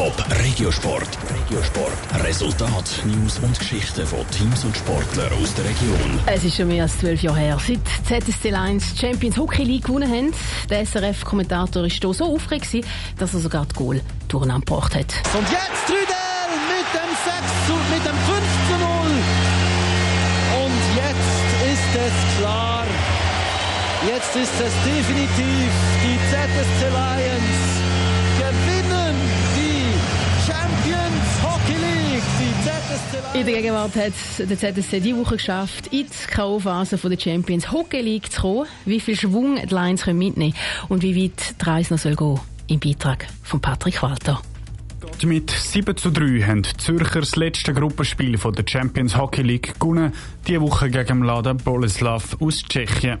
Top Regiosport. Regiosport. Resultat, News und Geschichten von Teams und Sportlern aus der Region. Es ist schon mehr als zwölf Jahre her, seit ZSC Lions Champions Hockey League gewonnen haben. Der SRF-Kommentator war hier so aufgeregt, dass er sogar das Goal durcheinander gebracht hat. Und jetzt Trüdel mit dem 6 zu, mit dem 5 zu 0. Und jetzt ist es klar. Jetzt ist es definitiv. Die ZSC Lions In der Gegenwart hat der ZSC diese Woche geschafft, in die K.O.-Phase der Champions Hockey League zu kommen. Wie viel Schwung die Lions können mitnehmen und wie weit die Reise noch soll gehen im Beitrag von Patrick Walter. Mit 7 zu 3 haben die Zürcher das letzte Gruppenspiel der Champions Hockey League gewonnen, diese Woche gegen Mladen Boleslav aus Tschechien.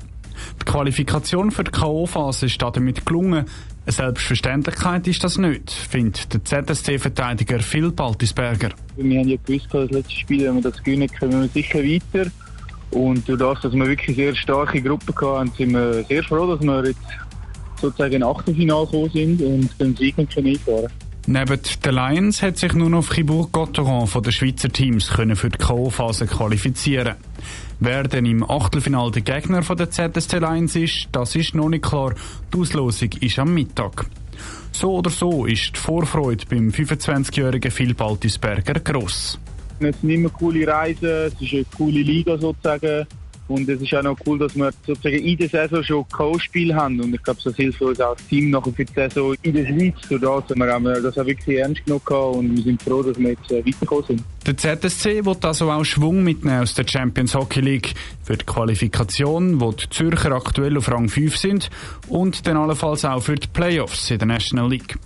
Die Qualifikation für die K.O.-Phase ist damit gelungen. Eine Selbstverständlichkeit ist das nicht, findet der ZSC-Verteidiger Phil Baltisberger. Wir haben ja gewusst, das letzte Spiel, wenn wir das gewinnen, kommen wir sicher weiter. Und durch das, dass wir wirklich sehr starke Gruppe hatten, sind wir sehr froh, dass wir jetzt sozusagen in Achtelfinale gekommen sind und den Sieg können einfahren Neben den Lions hat sich nur noch Fribourg-Gotteron von den Schweizer Teams können für die K.O.-Phase qualifizieren. Wer denn im Achtelfinale der Gegner von der ZSC Lions ist, das ist noch nicht klar. Die Auslosung ist am Mittag. So oder so ist die Vorfreude beim 25-jährigen Phil Baltisberger gross. Es sind immer coole Reisen, es ist eine coole Liga sozusagen. Und es ist auch noch cool, dass wir sozusagen in der Saison schon K.O.-Spiel haben. Und ich glaube, das hilft uns als Team nachher für die Saison in der Schweiz. Durch das haben wir das auch wirklich ernst genommen haben und wir sind froh, dass wir jetzt äh, weitergekommen sind. Der ZSC wird also auch Schwung mitnehmen aus der Champions Hockey League für die Qualifikation, wo die Zürcher aktuell auf Rang 5 sind und dann allenfalls auch für die Playoffs in der National League.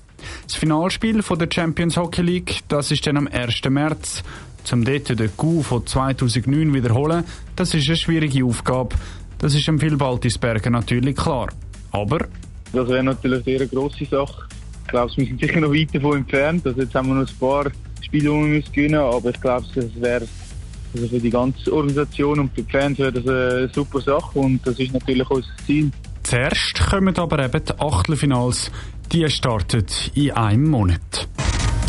Das Finalspiel von der Champions Hockey League, das ist dann am 1. März. Zum dort den Coup von 2009 wiederholen, das ist eine schwierige Aufgabe. Das ist am Phil Baltisberger natürlich klar. Aber... Das wäre natürlich eine sehr grosse Sache. Ich glaube, wir sind sicher noch weit davon entfernt. Also jetzt haben wir noch ein paar Spiele, die wir müssen gewinnen aber ich glaube, es wäre also für die ganze Organisation und für die Fans wäre das eine super Sache und das ist natürlich unser Ziel. Zuerst kommen aber eben die Achtelfinals. Die starten in einem Monat.